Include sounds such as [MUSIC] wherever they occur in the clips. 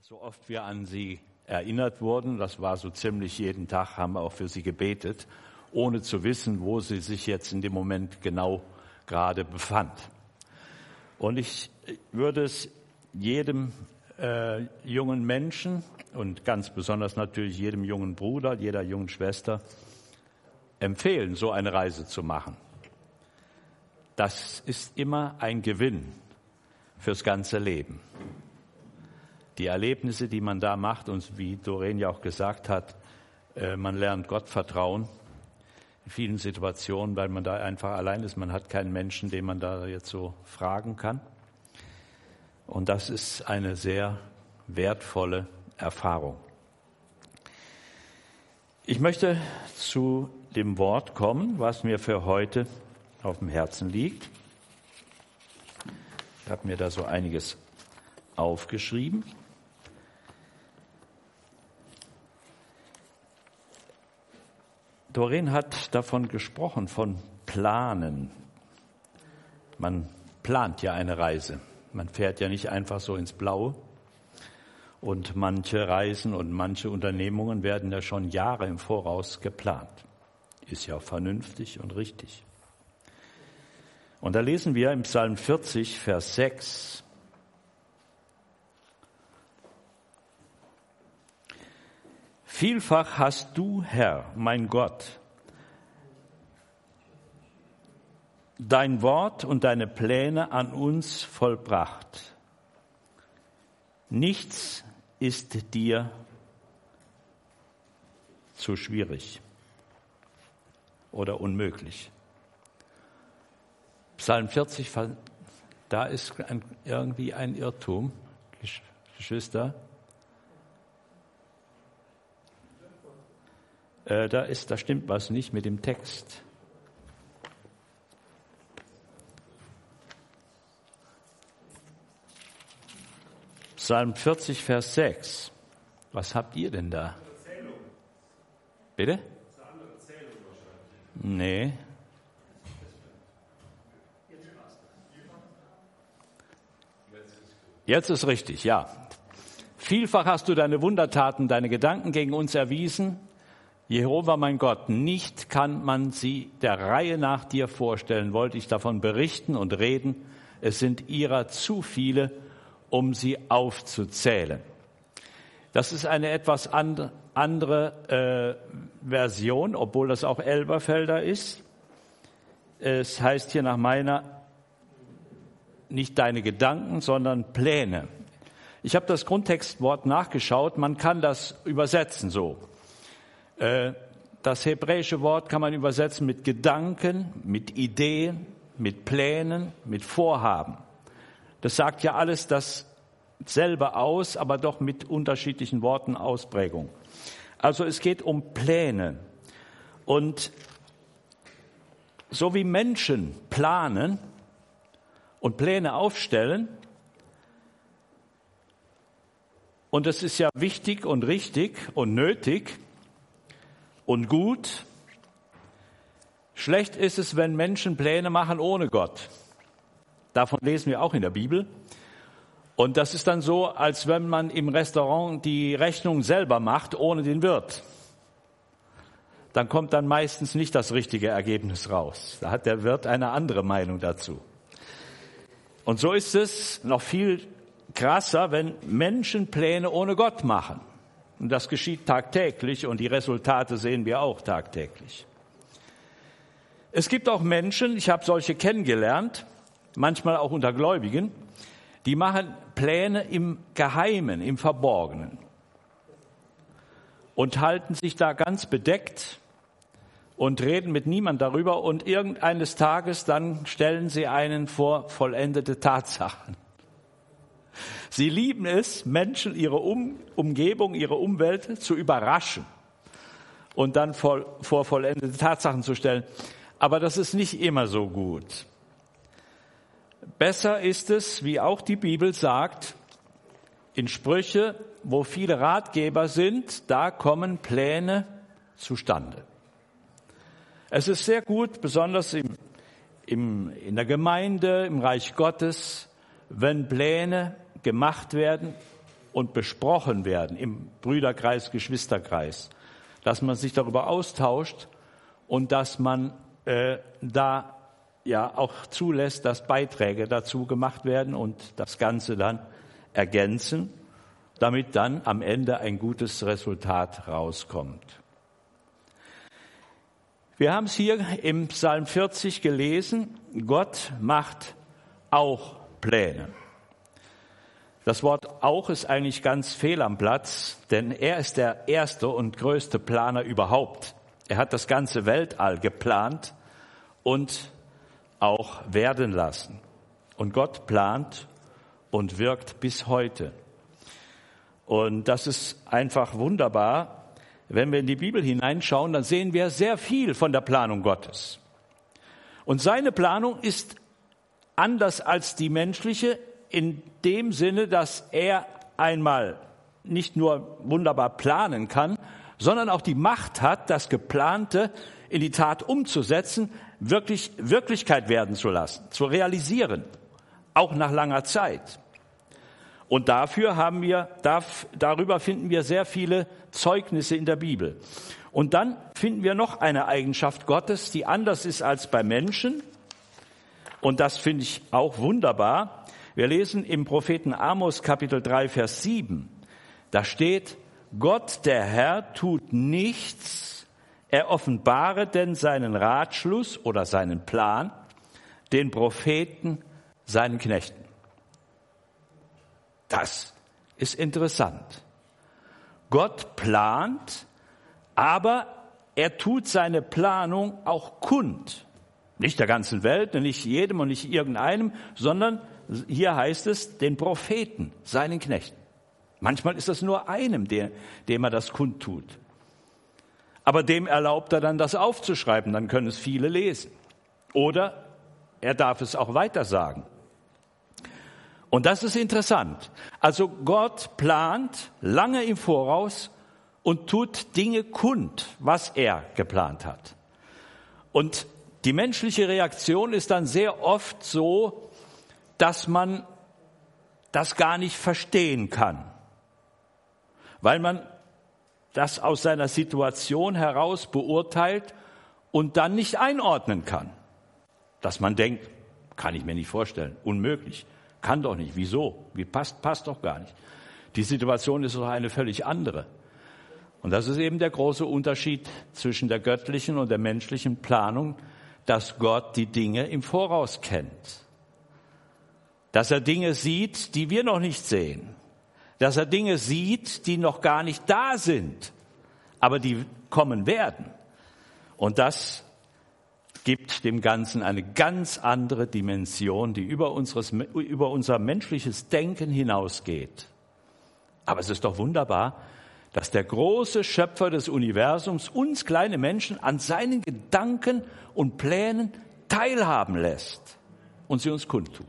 so oft wir an sie erinnert wurden, das war so ziemlich jeden Tag, haben wir auch für sie gebetet, ohne zu wissen, wo sie sich jetzt in dem Moment genau gerade befand. Und ich würde es jedem äh, jungen Menschen und ganz besonders natürlich jedem jungen Bruder, jeder jungen Schwester empfehlen, so eine Reise zu machen. Das ist immer ein Gewinn fürs ganze Leben. Die Erlebnisse, die man da macht und wie Doreen ja auch gesagt hat, äh, man lernt Gott vertrauen in vielen Situationen, weil man da einfach allein ist. Man hat keinen Menschen, den man da jetzt so fragen kann. Und das ist eine sehr wertvolle Erfahrung. Ich möchte zu dem Wort kommen, was mir für heute auf dem Herzen liegt. Ich habe mir da so einiges aufgeschrieben. Doreen hat davon gesprochen, von Planen. Man plant ja eine Reise. Man fährt ja nicht einfach so ins Blaue. Und manche Reisen und manche Unternehmungen werden ja schon Jahre im Voraus geplant. Ist ja vernünftig und richtig. Und da lesen wir im Psalm 40, Vers 6. Vielfach hast du, Herr, mein Gott, dein Wort und deine Pläne an uns vollbracht. Nichts ist dir zu schwierig oder unmöglich. Psalm 40, da ist ein, irgendwie ein Irrtum, Geschwister. Äh, da, ist, da stimmt was nicht mit dem Text. Psalm 40, Vers 6. Was habt ihr denn da? Bitte? Nee. Jetzt ist richtig, ja. Vielfach hast du deine Wundertaten, deine Gedanken gegen uns erwiesen. Jehova, mein Gott, nicht kann man sie der Reihe nach dir vorstellen, wollte ich davon berichten und reden. Es sind ihrer zu viele um sie aufzuzählen. Das ist eine etwas andere äh, Version, obwohl das auch Elberfelder ist. Es heißt hier nach meiner nicht deine Gedanken, sondern Pläne. Ich habe das Grundtextwort nachgeschaut. Man kann das übersetzen so. Äh, das hebräische Wort kann man übersetzen mit Gedanken, mit Ideen, mit Plänen, mit Vorhaben. Das sagt ja alles dasselbe aus, aber doch mit unterschiedlichen Worten Ausprägung. Also es geht um Pläne. Und so wie Menschen planen und Pläne aufstellen, und das ist ja wichtig und richtig und nötig und gut, schlecht ist es, wenn Menschen Pläne machen ohne Gott. Davon lesen wir auch in der Bibel. Und das ist dann so, als wenn man im Restaurant die Rechnung selber macht, ohne den Wirt. Dann kommt dann meistens nicht das richtige Ergebnis raus. Da hat der Wirt eine andere Meinung dazu. Und so ist es noch viel krasser, wenn Menschen Pläne ohne Gott machen. Und das geschieht tagtäglich und die Resultate sehen wir auch tagtäglich. Es gibt auch Menschen, ich habe solche kennengelernt, manchmal auch unter Gläubigen, die machen Pläne im Geheimen, im Verborgenen und halten sich da ganz bedeckt und reden mit niemand darüber und irgendeines Tages dann stellen sie einen vor vollendete Tatsachen. Sie lieben es, Menschen, ihre um Umgebung, ihre Umwelt zu überraschen und dann vor, vor vollendete Tatsachen zu stellen. Aber das ist nicht immer so gut. Besser ist es, wie auch die Bibel sagt, in Sprüche, wo viele Ratgeber sind, da kommen Pläne zustande. Es ist sehr gut, besonders im, im, in der Gemeinde, im Reich Gottes, wenn Pläne gemacht werden und besprochen werden im Brüderkreis, Geschwisterkreis, dass man sich darüber austauscht und dass man äh, da ja auch zulässt, dass Beiträge dazu gemacht werden und das Ganze dann ergänzen, damit dann am Ende ein gutes Resultat rauskommt. Wir haben es hier im Psalm 40 gelesen, Gott macht auch Pläne. Das Wort auch ist eigentlich ganz fehl am Platz, denn er ist der erste und größte Planer überhaupt. Er hat das ganze Weltall geplant und auch werden lassen. Und Gott plant und wirkt bis heute. Und das ist einfach wunderbar, wenn wir in die Bibel hineinschauen, dann sehen wir sehr viel von der Planung Gottes. Und seine Planung ist anders als die menschliche in dem Sinne, dass er einmal nicht nur wunderbar planen kann, sondern auch die Macht hat, das Geplante in die Tat umzusetzen, wirklich Wirklichkeit werden zu lassen, zu realisieren, auch nach langer Zeit. Und dafür haben wir, darüber finden wir sehr viele Zeugnisse in der Bibel. Und dann finden wir noch eine Eigenschaft Gottes, die anders ist als bei Menschen. Und das finde ich auch wunderbar. Wir lesen im Propheten Amos Kapitel 3, Vers 7. Da steht, Gott der Herr tut nichts, er offenbare denn seinen Ratschluss oder seinen Plan den Propheten, seinen Knechten. Das ist interessant. Gott plant, aber er tut seine Planung auch kund. Nicht der ganzen Welt, nicht jedem und nicht irgendeinem, sondern hier heißt es den Propheten, seinen Knechten. Manchmal ist das nur einem, der, dem er das kundtut. Aber dem erlaubt er dann, das aufzuschreiben, dann können es viele lesen. Oder er darf es auch weiter sagen. Und das ist interessant. Also Gott plant lange im Voraus und tut Dinge kund, was er geplant hat. Und die menschliche Reaktion ist dann sehr oft so, dass man das gar nicht verstehen kann, weil man das aus seiner Situation heraus beurteilt und dann nicht einordnen kann. Dass man denkt, kann ich mir nicht vorstellen, unmöglich. Kann doch nicht. Wieso? Wie passt, passt doch gar nicht. Die Situation ist doch eine völlig andere. Und das ist eben der große Unterschied zwischen der göttlichen und der menschlichen Planung, dass Gott die Dinge im Voraus kennt. Dass er Dinge sieht, die wir noch nicht sehen. Dass er Dinge sieht, die noch gar nicht da sind, aber die kommen werden. Und das gibt dem Ganzen eine ganz andere Dimension, die über, unseres, über unser menschliches Denken hinausgeht. Aber es ist doch wunderbar, dass der große Schöpfer des Universums uns kleine Menschen an seinen Gedanken und Plänen teilhaben lässt und sie uns kundtut.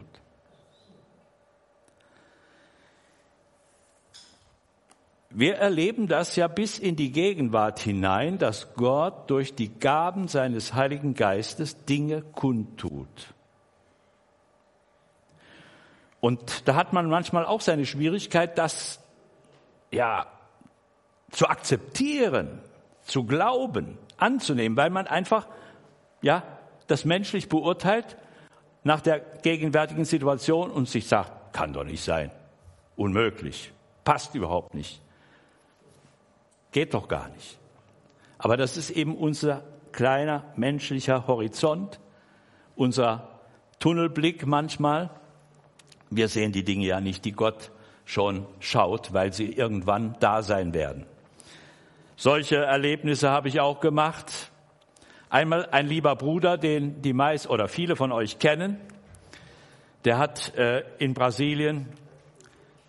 Wir erleben das ja bis in die Gegenwart hinein, dass Gott durch die Gaben seines Heiligen Geistes Dinge kundtut. Und da hat man manchmal auch seine Schwierigkeit, das ja zu akzeptieren, zu glauben, anzunehmen, weil man einfach ja das menschlich beurteilt nach der gegenwärtigen Situation und sich sagt, kann doch nicht sein, unmöglich, passt überhaupt nicht. Geht doch gar nicht. Aber das ist eben unser kleiner menschlicher Horizont, unser Tunnelblick manchmal. Wir sehen die Dinge ja nicht, die Gott schon schaut, weil sie irgendwann da sein werden. Solche Erlebnisse habe ich auch gemacht. Einmal ein lieber Bruder, den die meist oder viele von euch kennen, der hat äh, in Brasilien,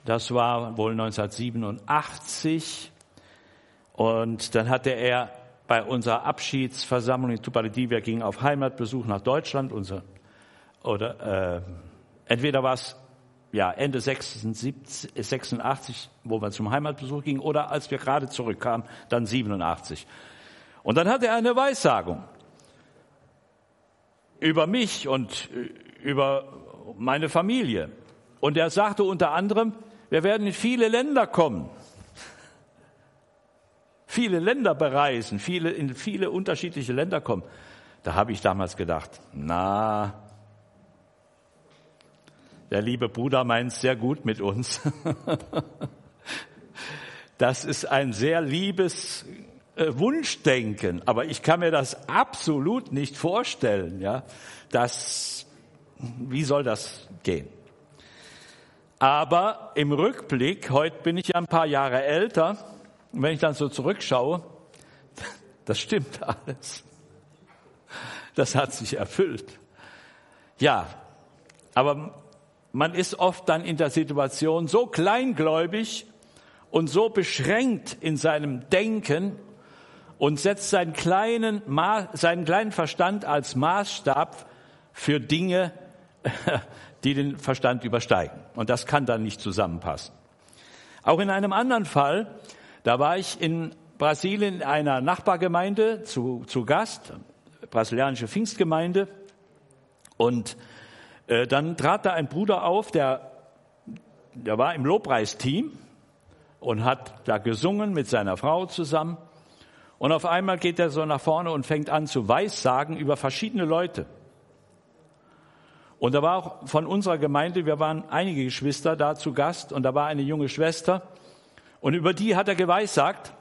das war wohl 1987, und dann hatte er bei unserer Abschiedsversammlung in Tupaledi, wir gingen auf Heimatbesuch nach Deutschland, unser, oder äh, entweder war es ja, Ende 86, 86, wo wir zum Heimatbesuch gingen, oder als wir gerade zurückkamen, dann 87. Und dann hatte er eine Weissagung über mich und über meine Familie. Und er sagte unter anderem, Wir werden in viele Länder kommen, viele Länder bereisen, viele, in viele unterschiedliche Länder kommen. Da habe ich damals gedacht, na, der liebe Bruder meint sehr gut mit uns. [LAUGHS] Das ist ein sehr liebes äh, Wunschdenken, aber ich kann mir das absolut nicht vorstellen. Ja, das, wie soll das gehen? Aber im Rückblick, heute bin ich ja ein paar Jahre älter, und wenn ich dann so zurückschaue, [LAUGHS] das stimmt alles. Das hat sich erfüllt. Ja, aber man ist oft dann in der Situation so kleingläubig und so beschränkt in seinem Denken und setzt seinen kleinen, seinen kleinen Verstand als Maßstab für Dinge, [LAUGHS] die den Verstand übersteigen. Und das kann dann nicht zusammenpassen. Auch in einem anderen Fall, da war ich in Brasilien in einer Nachbargemeinde zu, zu Gast, brasilianische Pfingstgemeinde, und äh, dann trat da ein Bruder auf, der, der war im Lobpreisteam und hat da gesungen mit seiner Frau zusammen. Und auf einmal geht er so nach vorne und fängt an zu weissagen über verschiedene Leute. Und da war auch von unserer Gemeinde, wir waren einige Geschwister da zu Gast und da war eine junge Schwester und über die hat er geweissagt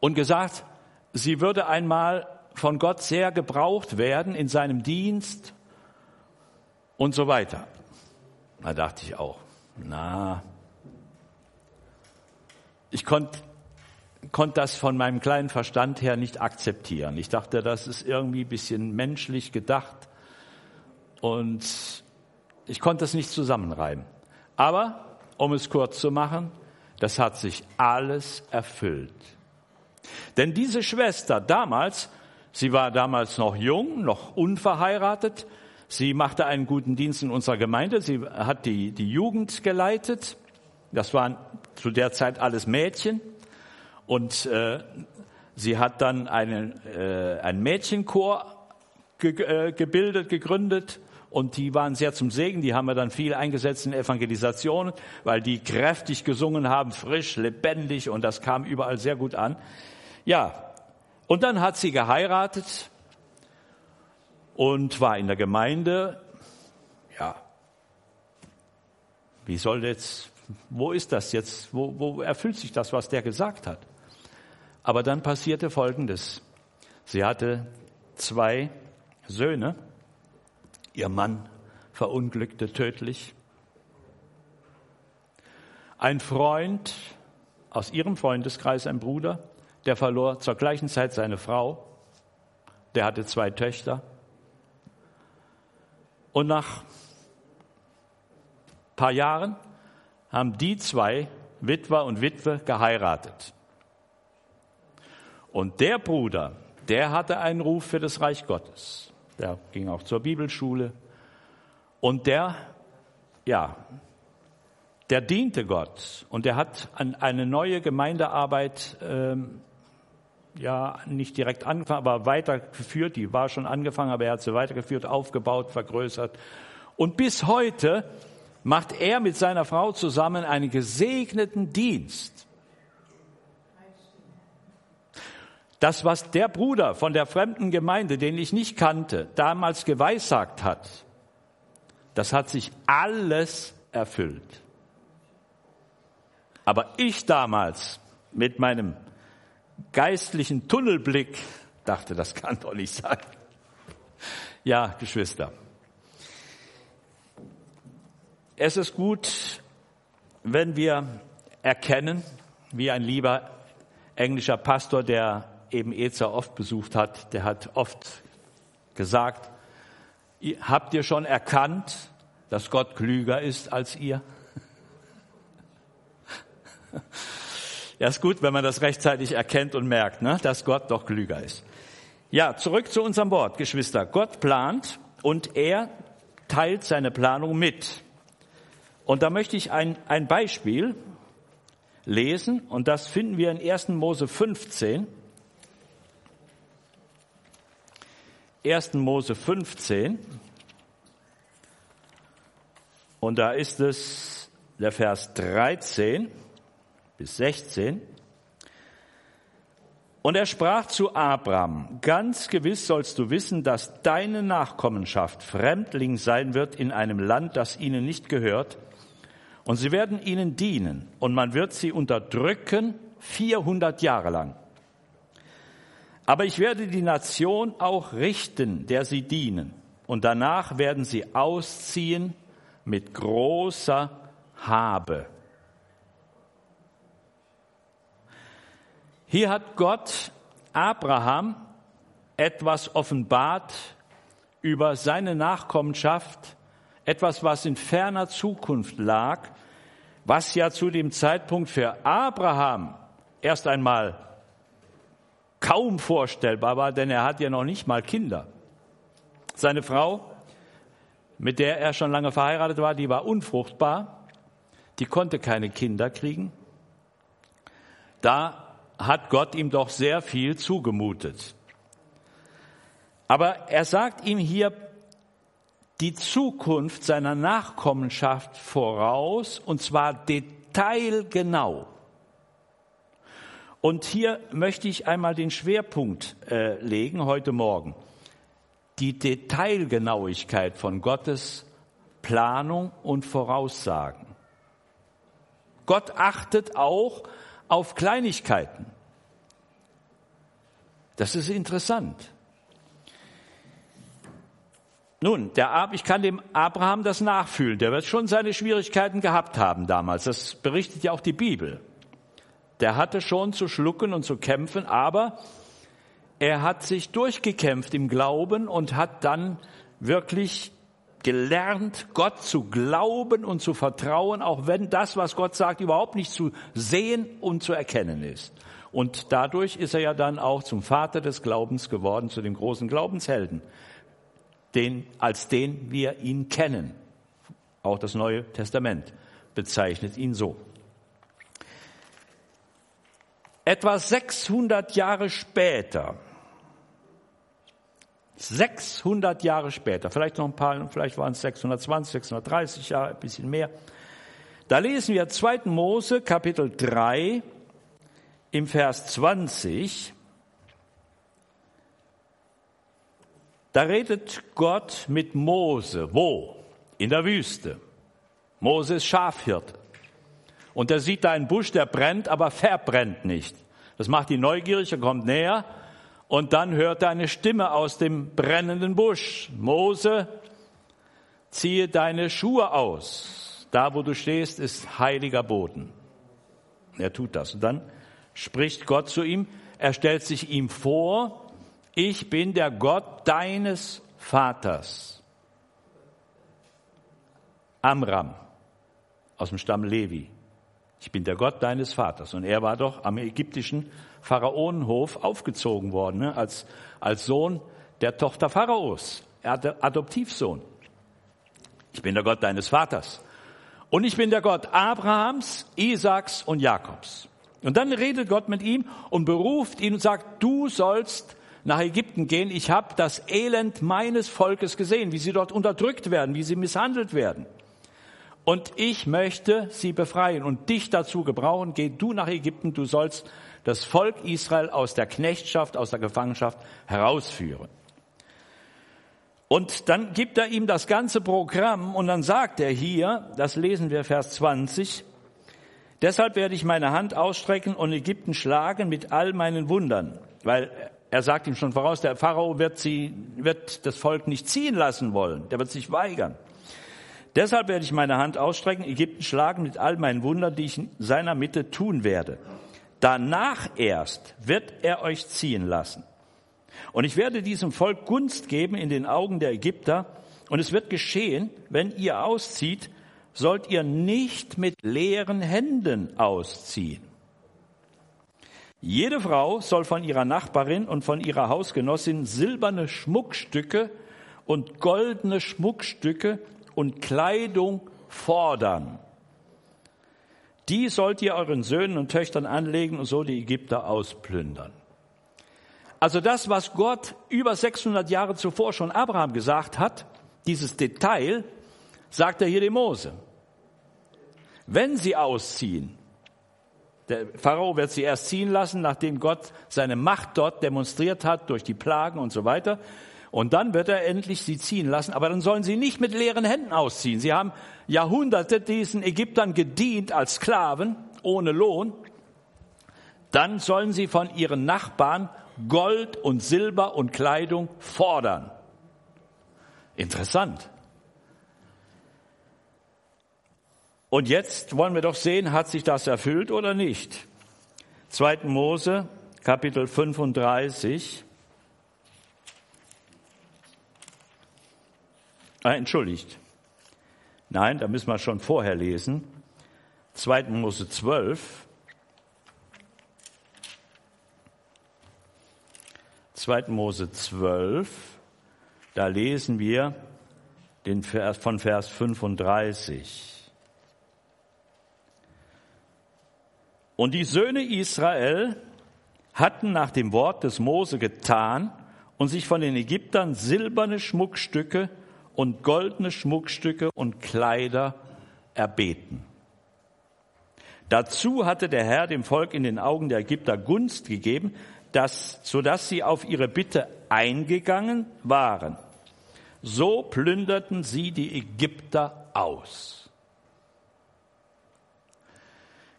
und gesagt, sie würde einmal von Gott sehr gebraucht werden in seinem Dienst und so weiter. Da dachte ich auch, na, ich konnte konnt das von meinem kleinen Verstand her nicht akzeptieren. Ich dachte, das ist irgendwie ein bisschen menschlich gedacht und ich konnte es nicht zusammenreiben. Aber, um es kurz zu machen, das hat sich alles erfüllt. Denn diese Schwester damals, sie war damals noch jung, noch unverheiratet, sie machte einen guten Dienst in unserer Gemeinde, sie hat die, die Jugend geleitet das waren zu der Zeit alles Mädchen. Und äh, sie hat dann einen, äh, einen Mädchenchor ge äh, gebildet, gegründet. Und die waren sehr zum Segen. Die haben wir dann viel eingesetzt in Evangelisationen, weil die kräftig gesungen haben, frisch, lebendig. Und das kam überall sehr gut an. Ja, und dann hat sie geheiratet und war in der Gemeinde. Ja, wie soll jetzt wo ist das jetzt? Wo, wo erfüllt sich das, was der gesagt hat? Aber dann passierte Folgendes. Sie hatte zwei Söhne. Ihr Mann verunglückte tödlich. Ein Freund aus ihrem Freundeskreis, ein Bruder, der verlor zur gleichen Zeit seine Frau. Der hatte zwei Töchter. Und nach ein paar Jahren haben die zwei, Witwer und Witwe, geheiratet. Und der Bruder, der hatte einen Ruf für das Reich Gottes. Der ging auch zur Bibelschule. Und der, ja, der diente Gott. Und der hat an eine neue Gemeindearbeit, ähm, ja, nicht direkt angefangen, aber weitergeführt. Die war schon angefangen, aber er hat sie weitergeführt, aufgebaut, vergrößert. Und bis heute macht er mit seiner Frau zusammen einen gesegneten Dienst. Das, was der Bruder von der fremden Gemeinde, den ich nicht kannte, damals geweissagt hat, das hat sich alles erfüllt. Aber ich damals mit meinem geistlichen Tunnelblick dachte, das kann doch nicht sein. Ja, Geschwister, es ist gut, wenn wir erkennen, wie ein lieber englischer Pastor, der eben Ezer oft besucht hat, der hat oft gesagt, habt ihr schon erkannt, dass Gott klüger ist als ihr? [LAUGHS] Ja, ist gut, wenn man das rechtzeitig erkennt und merkt, ne, dass Gott doch klüger ist. Ja, zurück zu unserem Wort, Geschwister. Gott plant und er teilt seine Planung mit. Und da möchte ich ein, ein Beispiel lesen und das finden wir in 1. Mose 15. 1. Mose 15. Und da ist es der Vers 13 bis 16. Und er sprach zu Abraham, ganz gewiss sollst du wissen, dass deine Nachkommenschaft Fremdling sein wird in einem Land, das ihnen nicht gehört, und sie werden ihnen dienen, und man wird sie unterdrücken 400 Jahre lang. Aber ich werde die Nation auch richten, der sie dienen, und danach werden sie ausziehen mit großer Habe. Hier hat Gott Abraham etwas offenbart über seine Nachkommenschaft, etwas, was in ferner Zukunft lag, was ja zu dem Zeitpunkt für Abraham erst einmal kaum vorstellbar war, denn er hat ja noch nicht mal Kinder. Seine Frau, mit der er schon lange verheiratet war, die war unfruchtbar, die konnte keine Kinder kriegen. Da hat Gott ihm doch sehr viel zugemutet. Aber er sagt ihm hier die Zukunft seiner Nachkommenschaft voraus, und zwar detailgenau. Und hier möchte ich einmal den Schwerpunkt äh, legen heute Morgen. Die Detailgenauigkeit von Gottes Planung und Voraussagen. Gott achtet auch auf Kleinigkeiten. Das ist interessant. Nun, der Ab, ich kann dem Abraham das nachfühlen. Der wird schon seine Schwierigkeiten gehabt haben damals. Das berichtet ja auch die Bibel. Der hatte schon zu schlucken und zu kämpfen, aber er hat sich durchgekämpft im Glauben und hat dann wirklich gelernt, Gott zu glauben und zu vertrauen, auch wenn das, was Gott sagt, überhaupt nicht zu sehen und zu erkennen ist. Und dadurch ist er ja dann auch zum Vater des Glaubens geworden, zu dem großen Glaubenshelden, den, als den wir ihn kennen. Auch das Neue Testament bezeichnet ihn so. Etwa 600 Jahre später 600 Jahre später, vielleicht noch ein paar, vielleicht waren es 620, 630 Jahre, ein bisschen mehr. Da lesen wir 2. Mose Kapitel 3 im Vers 20. Da redet Gott mit Mose. Wo? In der Wüste. Mose ist Schafhirt. Und er sieht da einen Busch, der brennt, aber verbrennt nicht. Das macht ihn neugierig, er kommt näher und dann hört er eine Stimme aus dem brennenden Busch. Mose, ziehe deine Schuhe aus. Da, wo du stehst, ist heiliger Boden. Er tut das. Und dann spricht Gott zu ihm. Er stellt sich ihm vor, ich bin der Gott deines Vaters. Amram aus dem Stamm Levi. Ich bin der Gott deines Vaters. Und er war doch am ägyptischen Pharaonenhof aufgezogen worden, ne? als, als Sohn der Tochter Pharaos. Er hatte Adoptivsohn. Ich bin der Gott deines Vaters. Und ich bin der Gott Abrahams, Isaaks und Jakobs. Und dann redet Gott mit ihm und beruft ihn und sagt, du sollst nach Ägypten gehen. Ich habe das Elend meines Volkes gesehen, wie sie dort unterdrückt werden, wie sie misshandelt werden. Und ich möchte sie befreien und dich dazu gebrauchen. Geh du nach Ägypten, du sollst das Volk Israel aus der Knechtschaft, aus der Gefangenschaft herausführen. Und dann gibt er ihm das ganze Programm und dann sagt er hier, das lesen wir Vers 20, deshalb werde ich meine Hand ausstrecken und Ägypten schlagen mit all meinen Wundern, weil er sagt ihm schon voraus, der Pharao wird, sie, wird das Volk nicht ziehen lassen wollen, der wird sich weigern. Deshalb werde ich meine Hand ausstrecken, Ägypten schlagen mit all meinen Wundern, die ich in seiner Mitte tun werde. Danach erst wird er euch ziehen lassen. Und ich werde diesem Volk Gunst geben in den Augen der Ägypter. Und es wird geschehen, wenn ihr auszieht, sollt ihr nicht mit leeren Händen ausziehen. Jede Frau soll von ihrer Nachbarin und von ihrer Hausgenossin silberne Schmuckstücke und goldene Schmuckstücke und Kleidung fordern. Die sollt ihr euren Söhnen und Töchtern anlegen und so die Ägypter ausplündern. Also das, was Gott über 600 Jahre zuvor schon Abraham gesagt hat, dieses Detail, sagt er hier dem Mose. wenn sie ausziehen, der Pharao wird sie erst ziehen lassen, nachdem Gott seine Macht dort demonstriert hat durch die Plagen und so weiter. Und dann wird er endlich sie ziehen lassen. Aber dann sollen sie nicht mit leeren Händen ausziehen. Sie haben Jahrhunderte diesen Ägyptern gedient als Sklaven ohne Lohn. Dann sollen sie von ihren Nachbarn Gold und Silber und Kleidung fordern. Interessant. Und jetzt wollen wir doch sehen, hat sich das erfüllt oder nicht? 2. Mose, Kapitel 35. Ah, entschuldigt. Nein, da müssen wir schon vorher lesen. 2. Mose 12. 2. Mose 12. Da lesen wir den Vers, von Vers 35. Und die Söhne Israel hatten nach dem Wort des Mose getan und sich von den Ägyptern silberne Schmuckstücke und goldene Schmuckstücke und Kleider erbeten. Dazu hatte der Herr dem Volk in den Augen der Ägypter Gunst gegeben, dass, sodass sie auf ihre Bitte eingegangen waren. So plünderten sie die Ägypter aus.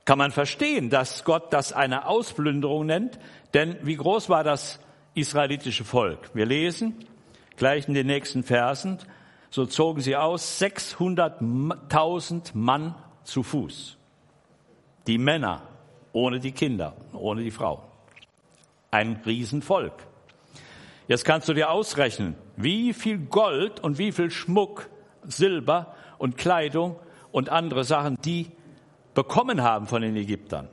Kann man verstehen, dass Gott das eine Ausplünderung nennt, denn wie groß war das israelitische Volk? Wir lesen gleich in den nächsten Versen, so zogen sie aus 600.000 Mann zu Fuß. Die Männer, ohne die Kinder, ohne die Frau. Ein Riesenvolk. Jetzt kannst du dir ausrechnen, wie viel Gold und wie viel Schmuck, Silber und Kleidung und andere Sachen die bekommen haben von den Ägyptern.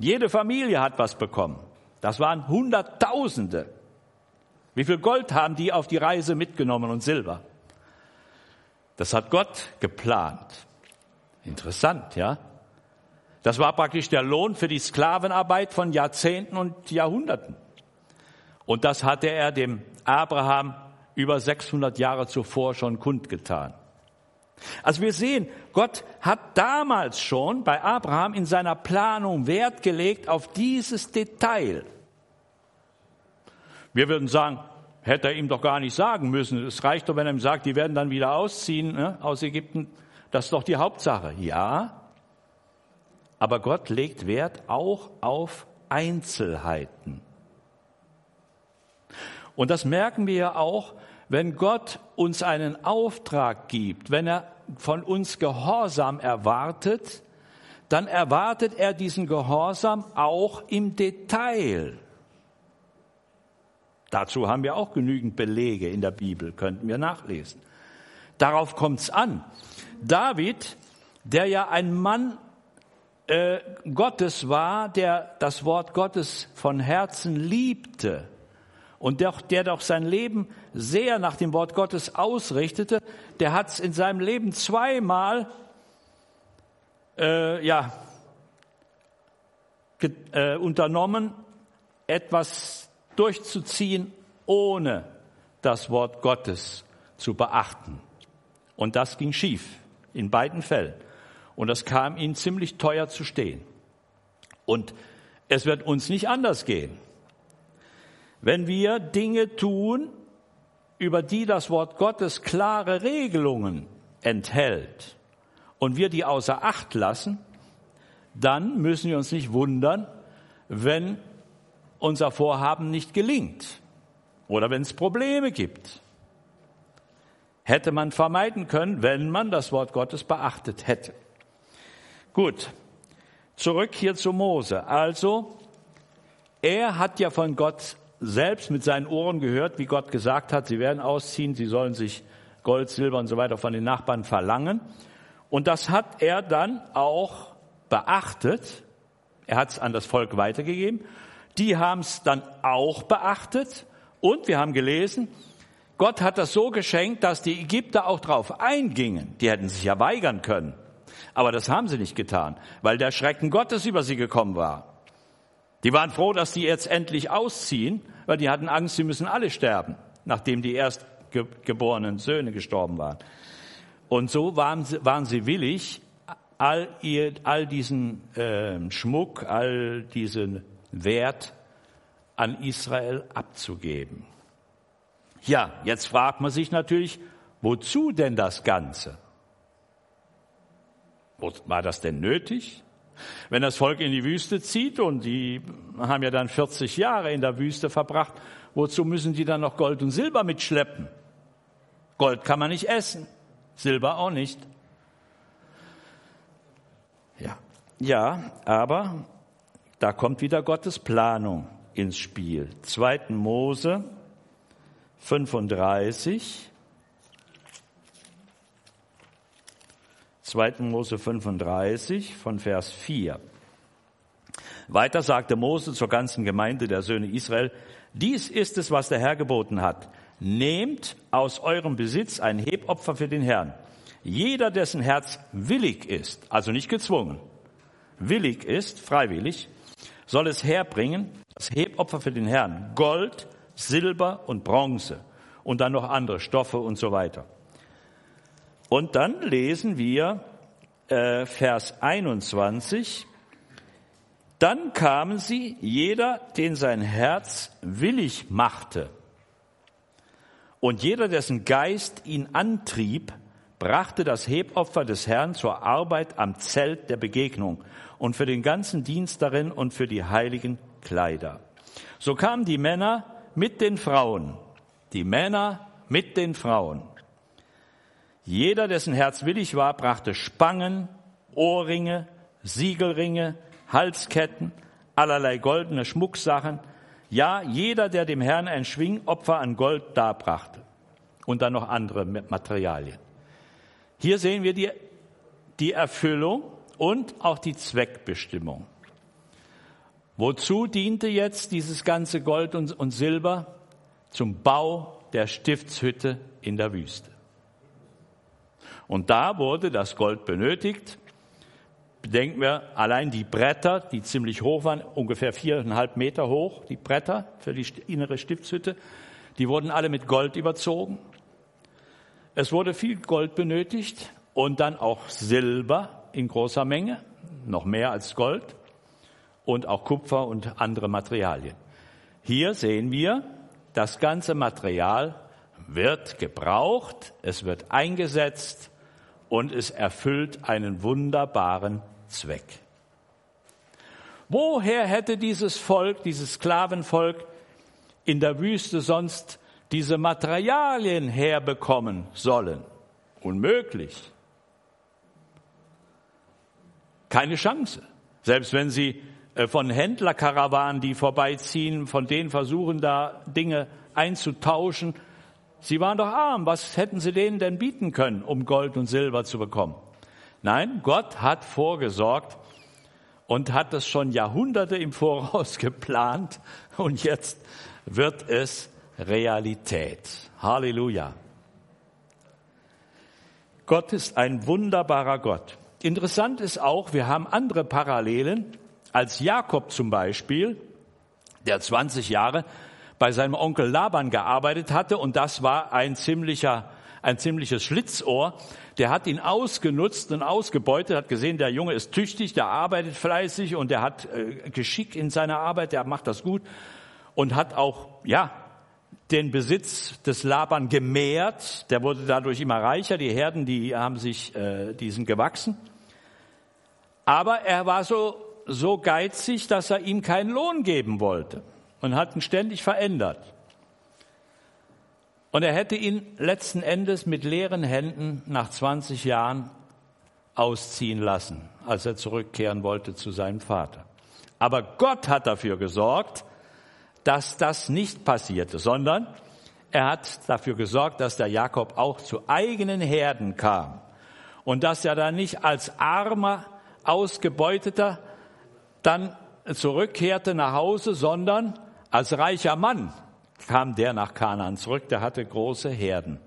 Jede Familie hat was bekommen. Das waren Hunderttausende. Wie viel Gold haben die auf die Reise mitgenommen und Silber? Das hat Gott geplant. Interessant, ja? Das war praktisch der Lohn für die Sklavenarbeit von Jahrzehnten und Jahrhunderten. Und das hatte er dem Abraham über 600 Jahre zuvor schon kundgetan. Also wir sehen, Gott hat damals schon bei Abraham in seiner Planung Wert gelegt auf dieses Detail. Wir würden sagen, hätte er ihm doch gar nicht sagen müssen. Es reicht doch, wenn er ihm sagt, die werden dann wieder ausziehen ne, aus Ägypten. Das ist doch die Hauptsache. Ja, aber Gott legt Wert auch auf Einzelheiten. Und das merken wir ja auch, wenn Gott uns einen Auftrag gibt, wenn er von uns Gehorsam erwartet, dann erwartet er diesen Gehorsam auch im Detail. Dazu haben wir auch genügend Belege in der Bibel, könnten wir nachlesen. Darauf kommt es an. David, der ja ein Mann äh, Gottes war, der das Wort Gottes von Herzen liebte, und der, der doch sein Leben sehr nach dem Wort Gottes ausrichtete, der hat es in seinem Leben zweimal äh, ja, äh, unternommen, etwas durchzuziehen, ohne das Wort Gottes zu beachten. Und das ging schief in beiden Fällen. Und das kam ihnen ziemlich teuer zu stehen. Und es wird uns nicht anders gehen. Wenn wir Dinge tun, über die das Wort Gottes klare Regelungen enthält und wir die außer Acht lassen, dann müssen wir uns nicht wundern, wenn unser Vorhaben nicht gelingt oder wenn es Probleme gibt. Hätte man vermeiden können, wenn man das Wort Gottes beachtet hätte. Gut, zurück hier zu Mose. Also, er hat ja von Gott selbst mit seinen Ohren gehört, wie Gott gesagt hat, sie werden ausziehen, sie sollen sich Gold, Silber und so weiter von den Nachbarn verlangen. Und das hat er dann auch beachtet. Er hat es an das Volk weitergegeben. Die haben es dann auch beachtet. Und wir haben gelesen, Gott hat das so geschenkt, dass die Ägypter auch drauf eingingen. Die hätten sich ja weigern können. Aber das haben sie nicht getan, weil der Schrecken Gottes über sie gekommen war. Die waren froh, dass die jetzt endlich ausziehen, weil die hatten Angst, sie müssen alle sterben, nachdem die erstgeborenen Söhne gestorben waren. Und so waren sie, waren sie willig, all, ihr, all diesen äh, Schmuck, all diesen Wert an Israel abzugeben. Ja, jetzt fragt man sich natürlich, wozu denn das Ganze? War das denn nötig? Wenn das Volk in die Wüste zieht und die haben ja dann 40 Jahre in der Wüste verbracht, wozu müssen die dann noch Gold und Silber mitschleppen? Gold kann man nicht essen, Silber auch nicht. Ja, ja, aber da kommt wieder Gottes Planung ins Spiel. 2. Mose 35. 2. Mose 35 von Vers 4. Weiter sagte Mose zur ganzen Gemeinde der Söhne Israel, dies ist es, was der Herr geboten hat. Nehmt aus eurem Besitz ein Hebopfer für den Herrn. Jeder, dessen Herz willig ist, also nicht gezwungen, willig ist, freiwillig, soll es herbringen, das Hebopfer für den Herrn, Gold, Silber und Bronze und dann noch andere Stoffe und so weiter. Und dann lesen wir äh, Vers 21. Dann kamen sie, jeder, den sein Herz willig machte. Und jeder, dessen Geist ihn antrieb, brachte das Hebopfer des Herrn zur Arbeit am Zelt der Begegnung und für den ganzen Dienst darin und für die heiligen Kleider. So kamen die Männer mit den Frauen, die Männer mit den Frauen. Jeder, dessen Herz willig war, brachte Spangen, Ohrringe, Siegelringe, Halsketten, allerlei goldene Schmucksachen. Ja, jeder, der dem Herrn ein Schwingopfer an Gold darbrachte. Und dann noch andere Materialien. Hier sehen wir die, die Erfüllung und auch die Zweckbestimmung. Wozu diente jetzt dieses ganze Gold und, und Silber? Zum Bau der Stiftshütte in der Wüste. Und da wurde das Gold benötigt. Bedenken wir allein die Bretter, die ziemlich hoch waren, ungefähr viereinhalb Meter hoch, die Bretter für die innere Stiftshütte, die wurden alle mit Gold überzogen. Es wurde viel Gold benötigt und dann auch Silber in großer Menge, noch mehr als Gold und auch Kupfer und andere Materialien. Hier sehen wir, das ganze Material wird gebraucht, es wird eingesetzt und es erfüllt einen wunderbaren Zweck. Woher hätte dieses Volk, dieses Sklavenvolk in der Wüste sonst diese Materialien herbekommen sollen? Unmöglich. Keine Chance. Selbst wenn sie äh, von Händlerkarawanen, die vorbeiziehen, von denen versuchen, da Dinge einzutauschen, Sie waren doch arm. Was hätten sie denen denn bieten können, um Gold und Silber zu bekommen? Nein, Gott hat vorgesorgt und hat es schon Jahrhunderte im Voraus [LAUGHS] geplant und jetzt wird es Realität. Halleluja. Gott ist ein wunderbarer Gott. Interessant ist auch, wir haben andere Parallelen, als Jakob zum Beispiel, der 20 Jahre bei seinem Onkel Laban gearbeitet hatte und das war ein ziemlicher ein ziemliches Schlitzohr. Der hat ihn ausgenutzt und ausgebeutet, hat gesehen, der Junge ist tüchtig, der arbeitet fleißig und der hat äh, Geschick in seiner Arbeit, der macht das gut und hat auch, ja, den Besitz des Laban gemehrt. Der wurde dadurch immer reicher. Die Herden, die haben sich, äh, die sind gewachsen. Aber er war so, so geizig, dass er ihm keinen Lohn geben wollte und hat ihn ständig verändert. Und er hätte ihn letzten Endes mit leeren Händen nach 20 Jahren ausziehen lassen, als er zurückkehren wollte zu seinem Vater. Aber Gott hat dafür gesorgt, dass das nicht passierte, sondern er hat dafür gesorgt, dass der Jakob auch zu eigenen Herden kam und dass er dann nicht als armer, ausgebeuteter dann zurückkehrte nach Hause, sondern als reicher Mann kam der nach Kanaan zurück, der hatte große Herden.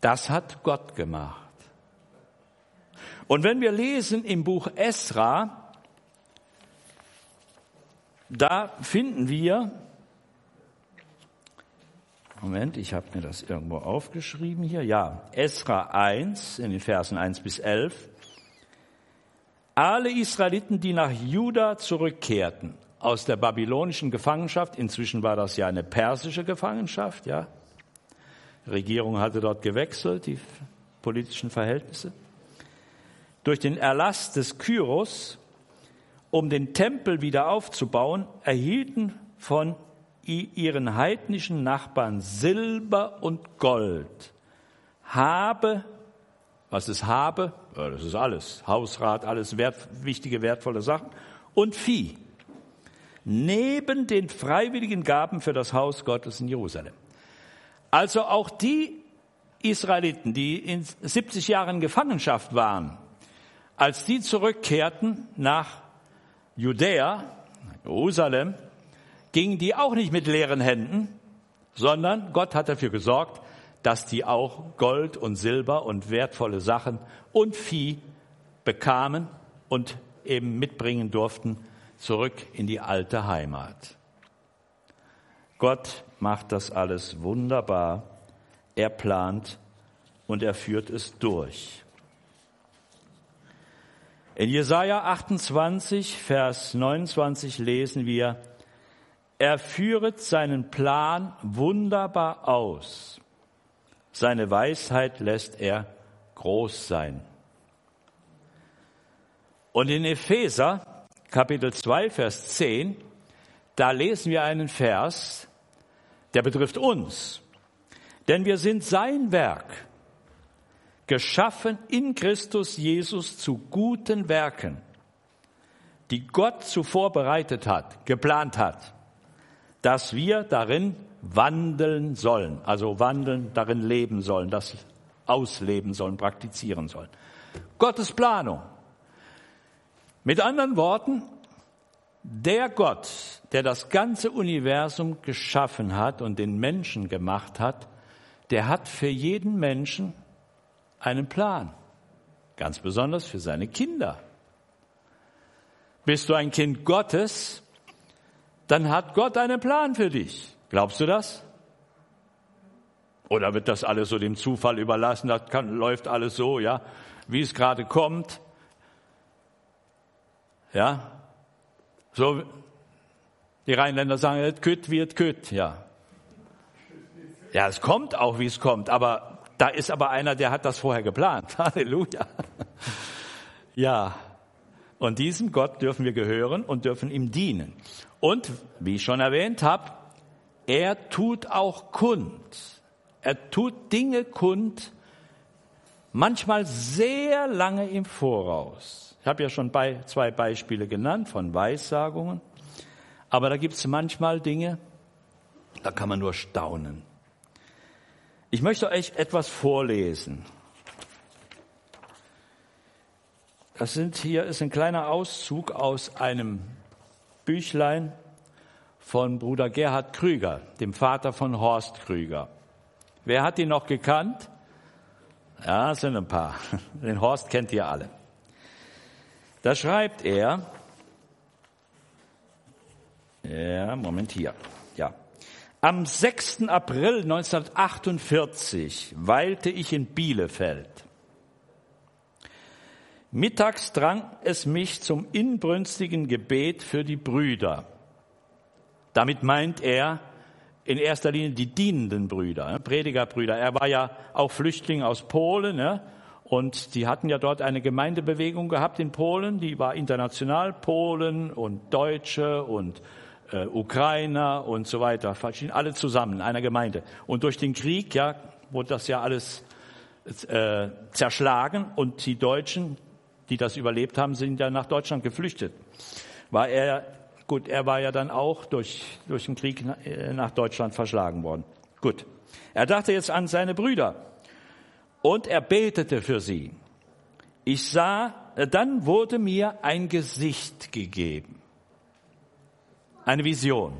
Das hat Gott gemacht. Und wenn wir lesen im Buch Esra, da finden wir, Moment, ich habe mir das irgendwo aufgeschrieben hier, ja, Esra 1 in den Versen 1 bis 11, alle Israeliten, die nach Juda zurückkehrten, aus der babylonischen Gefangenschaft, inzwischen war das ja eine persische Gefangenschaft, ja. Die Regierung hatte dort gewechselt, die politischen Verhältnisse. Durch den Erlass des Kyros, um den Tempel wieder aufzubauen, erhielten von ihren heidnischen Nachbarn Silber und Gold, Habe, was ist Habe? Ja, das ist alles, Hausrat, alles wert, wichtige, wertvolle Sachen und Vieh, neben den freiwilligen Gaben für das Haus Gottes in Jerusalem. Also auch die Israeliten, die in 70 Jahren Gefangenschaft waren, als die zurückkehrten nach Judäa, Jerusalem, gingen die auch nicht mit leeren Händen, sondern Gott hat dafür gesorgt, dass die auch Gold und Silber und wertvolle Sachen und Vieh bekamen und eben mitbringen durften zurück in die alte Heimat. Gott macht das alles wunderbar. Er plant und er führt es durch. In Jesaja 28, Vers 29 lesen wir, er führet seinen Plan wunderbar aus. Seine Weisheit lässt er groß sein. Und in Epheser Kapitel 2, Vers 10, da lesen wir einen Vers, der betrifft uns. Denn wir sind sein Werk, geschaffen in Christus Jesus zu guten Werken, die Gott zuvor bereitet hat, geplant hat, dass wir darin wandeln sollen, also wandeln, darin leben sollen, das ausleben sollen, praktizieren sollen. Gottes Planung. Mit anderen Worten, der Gott, der das ganze Universum geschaffen hat und den Menschen gemacht hat, der hat für jeden Menschen einen Plan. Ganz besonders für seine Kinder. Bist du ein Kind Gottes, dann hat Gott einen Plan für dich. Glaubst du das? Oder wird das alles so dem Zufall überlassen? Das kann, läuft alles so, ja, wie es gerade kommt. Ja, so, die Rheinländer sagen, es kütt wird kütt, ja. Ja, es kommt auch, wie es kommt, aber da ist aber einer, der hat das vorher geplant. [LAUGHS] Halleluja. Ja. Und diesem Gott dürfen wir gehören und dürfen ihm dienen. Und, wie ich schon erwähnt habe, er tut auch kund. Er tut Dinge kund, manchmal sehr lange im Voraus. Ich habe ja schon bei, zwei Beispiele genannt von Weissagungen, aber da gibt es manchmal Dinge, da kann man nur staunen. Ich möchte euch etwas vorlesen. Das sind hier ist ein kleiner Auszug aus einem Büchlein von Bruder Gerhard Krüger, dem Vater von Horst Krüger. Wer hat ihn noch gekannt? Ja, es sind ein paar. [LAUGHS] Den Horst kennt ihr alle. Da schreibt er, ja, Moment hier. Am 6. April 1948 weilte ich in Bielefeld. Mittags drang es mich zum inbrünstigen Gebet für die Brüder. Damit meint er in erster Linie die dienenden Brüder, Predigerbrüder. Er war ja auch Flüchtling aus Polen ne? und die hatten ja dort eine Gemeindebewegung gehabt in Polen, die war international, Polen und Deutsche und äh, Ukrainer und so weiter, alle zusammen in einer Gemeinde. Und durch den Krieg, ja, wurde das ja alles äh, zerschlagen und die Deutschen, die das überlebt haben, sind ja nach Deutschland geflüchtet. War er Gut, er war ja dann auch durch, durch den Krieg äh, nach Deutschland verschlagen worden. Gut. Er dachte jetzt an seine Brüder und er betete für sie. Ich sah, äh, dann wurde mir ein Gesicht gegeben. Eine Vision.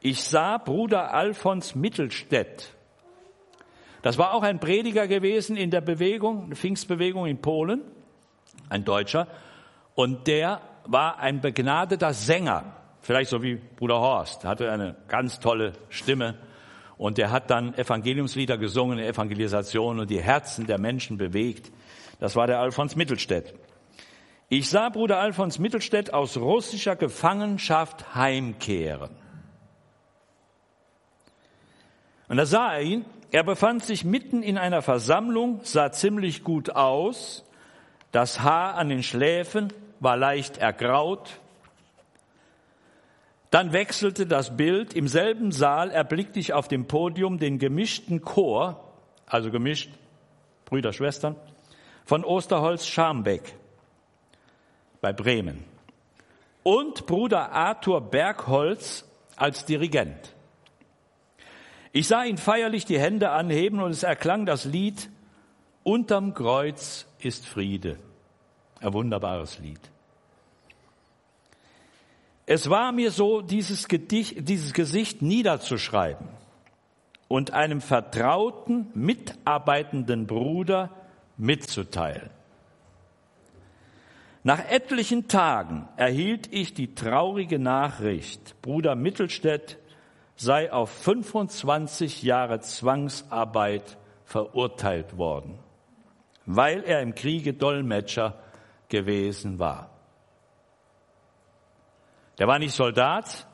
Ich sah Bruder Alfons Mittelstädt. Das war auch ein Prediger gewesen in der Bewegung, Pfingstbewegung in Polen, ein Deutscher. Und der war ein begnadeter Sänger, vielleicht so wie Bruder Horst, hatte eine ganz tolle Stimme und der hat dann Evangeliumslieder gesungen, Evangelisation und die Herzen der Menschen bewegt. Das war der Alfons Mittelstädt. Ich sah Bruder Alfons Mittelstädt aus russischer Gefangenschaft heimkehren. Und da sah er ihn, er befand sich mitten in einer Versammlung, sah ziemlich gut aus, das Haar an den Schläfen war leicht ergraut. Dann wechselte das Bild. Im selben Saal erblickte ich auf dem Podium den gemischten Chor, also gemischt, Brüder, Schwestern, von Osterholz Scharmbeck bei Bremen. Und Bruder Arthur Bergholz als Dirigent. Ich sah ihn feierlich die Hände anheben und es erklang das Lied Unterm Kreuz ist Friede. Ein wunderbares Lied. Es war mir so, dieses, Gedicht, dieses Gesicht niederzuschreiben und einem vertrauten, mitarbeitenden Bruder mitzuteilen. Nach etlichen Tagen erhielt ich die traurige Nachricht, Bruder Mittelstädt sei auf 25 Jahre Zwangsarbeit verurteilt worden, weil er im Kriege Dolmetscher gewesen war. Der war nicht Soldat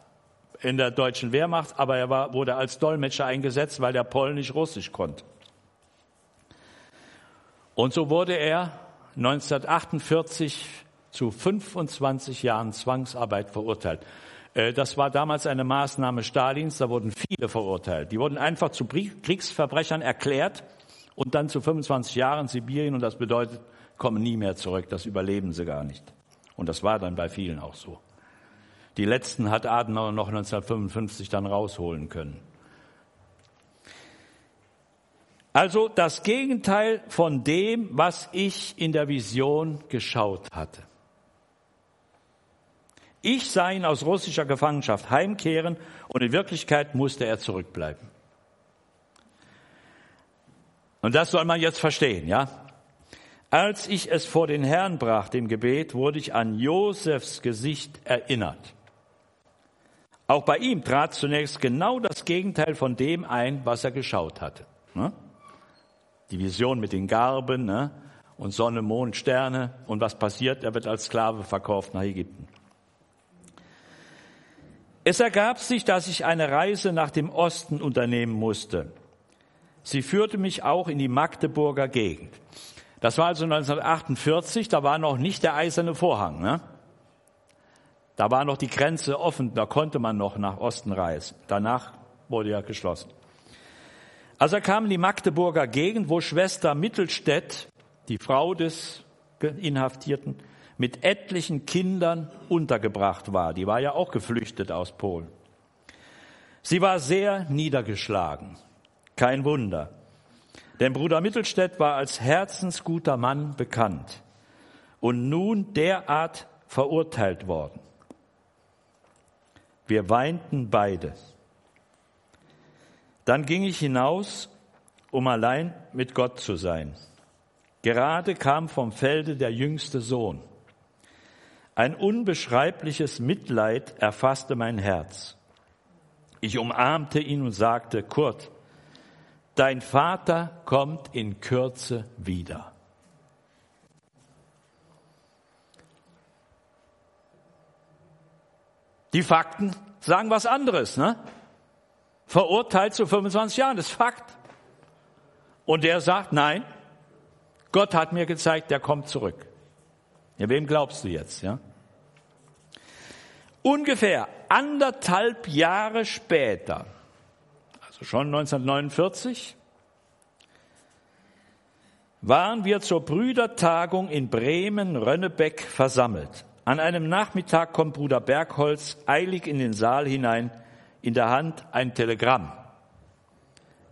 in der deutschen Wehrmacht, aber er war, wurde als Dolmetscher eingesetzt, weil er polnisch-russisch konnte. Und so wurde er 1948 zu 25 Jahren Zwangsarbeit verurteilt. Äh, das war damals eine Maßnahme Stalins, da wurden viele verurteilt. Die wurden einfach zu Kriegsverbrechern erklärt und dann zu 25 Jahren Sibirien und das bedeutet, kommen nie mehr zurück, das überleben sie gar nicht. Und das war dann bei vielen auch so. Die letzten hat Adenauer noch 1955 dann rausholen können. Also das Gegenteil von dem, was ich in der Vision geschaut hatte. Ich sah ihn aus russischer Gefangenschaft heimkehren und in Wirklichkeit musste er zurückbleiben. Und das soll man jetzt verstehen, ja? Als ich es vor den Herrn brach, dem Gebet, wurde ich an Josefs Gesicht erinnert. Auch bei ihm trat zunächst genau das Gegenteil von dem ein, was er geschaut hatte. Ne? Die Vision mit den Garben ne? und Sonne, Mond, Sterne. Und was passiert? Er wird als Sklave verkauft nach Ägypten. Es ergab sich, dass ich eine Reise nach dem Osten unternehmen musste. Sie führte mich auch in die Magdeburger Gegend. Das war also 1948, da war noch nicht der eiserne Vorhang. Ne? Da war noch die Grenze offen, da konnte man noch nach Osten reisen. Danach wurde ja geschlossen. Also er kam in die Magdeburger Gegend, wo Schwester Mittelstädt, die Frau des Inhaftierten, mit etlichen Kindern untergebracht war. Die war ja auch geflüchtet aus Polen. Sie war sehr niedergeschlagen. Kein Wunder. Denn Bruder Mittelstädt war als herzensguter Mann bekannt und nun derart verurteilt worden. Wir weinten beide. Dann ging ich hinaus, um allein mit Gott zu sein. Gerade kam vom Felde der jüngste Sohn. Ein unbeschreibliches Mitleid erfasste mein Herz. Ich umarmte ihn und sagte, Kurt, dein Vater kommt in Kürze wieder. Die Fakten sagen was anderes, ne? Verurteilt zu 25 Jahren, das ist Fakt. Und der sagt, nein, Gott hat mir gezeigt, der kommt zurück. Ja, wem glaubst du jetzt, ja? Ungefähr anderthalb Jahre später, also schon 1949, waren wir zur Brüdertagung in Bremen-Rönnebeck versammelt. An einem Nachmittag kommt Bruder Bergholz eilig in den Saal hinein, in der Hand ein Telegramm.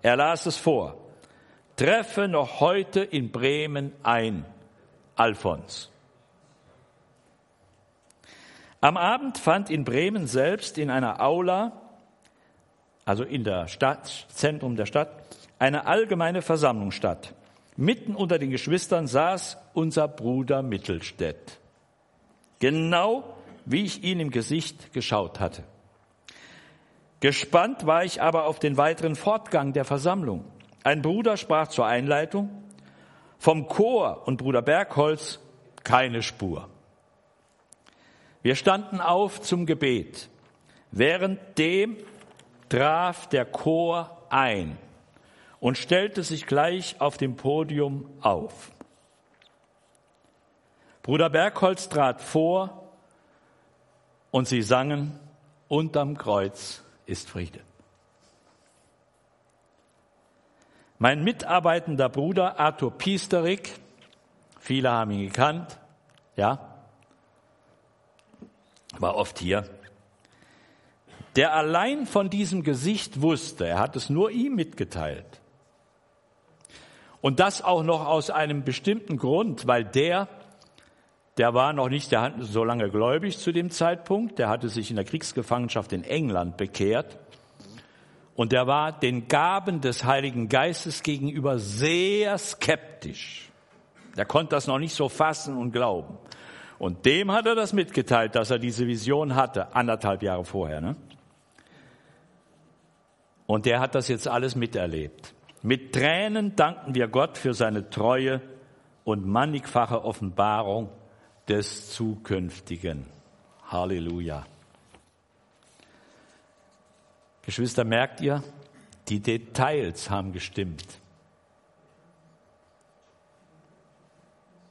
Er las es vor. Treffe noch heute in Bremen ein, Alfons. Am Abend fand in Bremen selbst in einer Aula, also in der Stadt, Zentrum der Stadt, eine allgemeine Versammlung statt. Mitten unter den Geschwistern saß unser Bruder Mittelstädt. Genau wie ich ihn im Gesicht geschaut hatte. Gespannt war ich aber auf den weiteren Fortgang der Versammlung. Ein Bruder sprach zur Einleitung, vom Chor und Bruder Bergholz keine Spur. Wir standen auf zum Gebet. Währenddem traf der Chor ein und stellte sich gleich auf dem Podium auf. Bruder Bergholz trat vor und sie sangen, unterm Kreuz ist Friede. Mein mitarbeitender Bruder Arthur Piesterik, viele haben ihn gekannt, ja, war oft hier, der allein von diesem Gesicht wusste, er hat es nur ihm mitgeteilt. Und das auch noch aus einem bestimmten Grund, weil der, der war noch nicht so lange gläubig zu dem Zeitpunkt, der hatte sich in der Kriegsgefangenschaft in England bekehrt und der war den Gaben des Heiligen Geistes gegenüber sehr skeptisch. Der konnte das noch nicht so fassen und glauben. Und dem hat er das mitgeteilt, dass er diese Vision hatte, anderthalb Jahre vorher. Ne? Und der hat das jetzt alles miterlebt. Mit Tränen danken wir Gott für seine treue und mannigfache Offenbarung des Zukünftigen. Halleluja. Geschwister, merkt ihr, die Details haben gestimmt.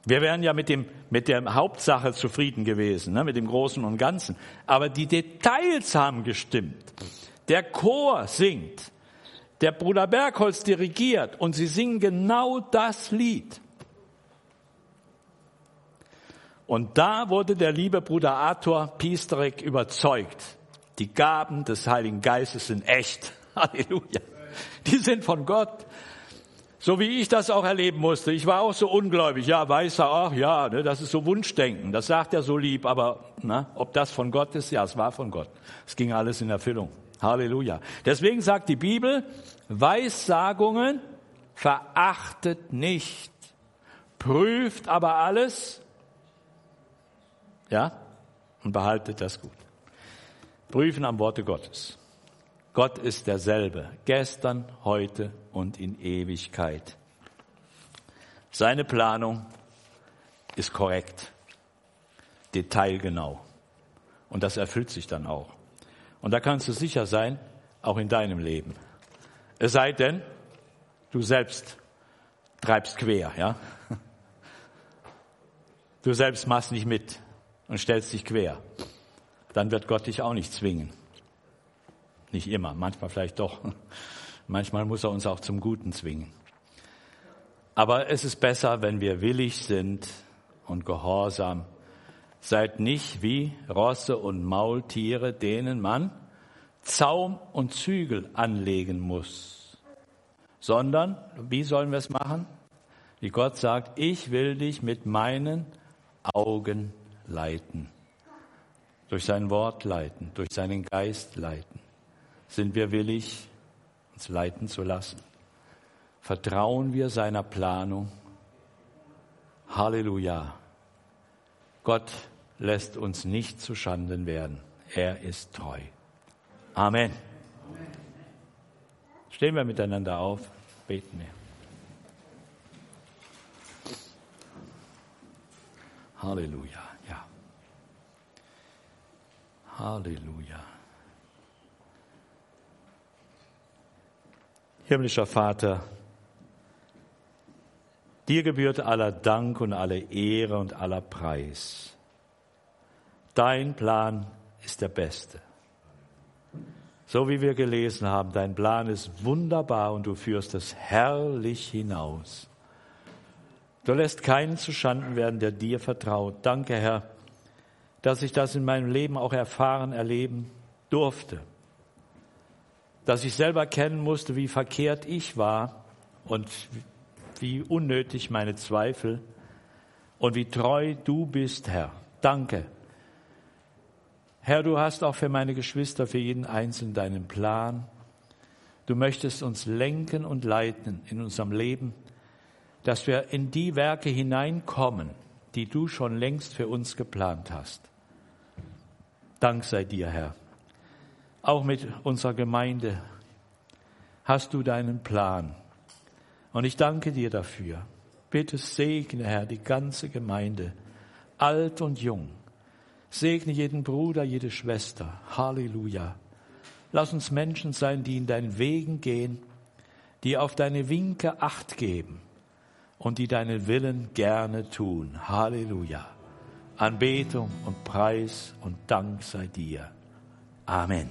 Wir wären ja mit, dem, mit der Hauptsache zufrieden gewesen, ne, mit dem Großen und Ganzen. Aber die Details haben gestimmt. Der Chor singt, der Bruder Bergholz dirigiert und sie singen genau das Lied. Und da wurde der liebe Bruder Arthur Piesterek überzeugt. Die Gaben des Heiligen Geistes sind echt. [LAUGHS] Halleluja. Die sind von Gott. So wie ich das auch erleben musste. Ich war auch so ungläubig. Ja, weiß er, ach ja, ne, das ist so Wunschdenken. Das sagt er so lieb. Aber na, ob das von Gott ist? Ja, es war von Gott. Es ging alles in Erfüllung. Halleluja. Deswegen sagt die Bibel, Weissagungen verachtet nicht, prüft aber alles, ja, und behaltet das gut. Prüfen am Worte Gottes. Gott ist derselbe, gestern, heute und in Ewigkeit. Seine Planung ist korrekt, detailgenau. Und das erfüllt sich dann auch. Und da kannst du sicher sein, auch in deinem Leben. Es sei denn, du selbst treibst quer, ja? Du selbst machst nicht mit und stellst dich quer. Dann wird Gott dich auch nicht zwingen. Nicht immer, manchmal vielleicht doch. Manchmal muss er uns auch zum Guten zwingen. Aber es ist besser, wenn wir willig sind und gehorsam. Seid nicht wie Rosse und Maultiere, denen man Zaum und Zügel anlegen muss, sondern, wie sollen wir es machen? Wie Gott sagt, ich will dich mit meinen Augen leiten, durch sein Wort leiten, durch seinen Geist leiten. Sind wir willig, uns leiten zu lassen? Vertrauen wir seiner Planung? Halleluja. Gott lässt uns nicht zu Schanden werden. Er ist treu. Amen. Stehen wir miteinander auf, beten wir. Halleluja, ja. Halleluja. Himmlischer Vater, dir gebührt aller Dank und alle Ehre und aller Preis. Dein Plan ist der beste. So wie wir gelesen haben, dein Plan ist wunderbar und du führst es herrlich hinaus. Du lässt keinen zu Schanden werden, der dir vertraut. Danke, Herr, dass ich das in meinem Leben auch erfahren, erleben durfte dass ich selber kennen musste, wie verkehrt ich war und wie unnötig meine Zweifel und wie treu du bist, Herr. Danke. Herr, du hast auch für meine Geschwister, für jeden Einzelnen deinen Plan. Du möchtest uns lenken und leiten in unserem Leben, dass wir in die Werke hineinkommen, die du schon längst für uns geplant hast. Dank sei dir, Herr auch mit unserer Gemeinde hast du deinen Plan. Und ich danke dir dafür. Bitte segne, Herr, die ganze Gemeinde, alt und jung. Segne jeden Bruder, jede Schwester. Halleluja. Lass uns Menschen sein, die in deinen Wegen gehen, die auf deine Winke acht geben und die deinen Willen gerne tun. Halleluja. Anbetung und Preis und Dank sei dir. Amen.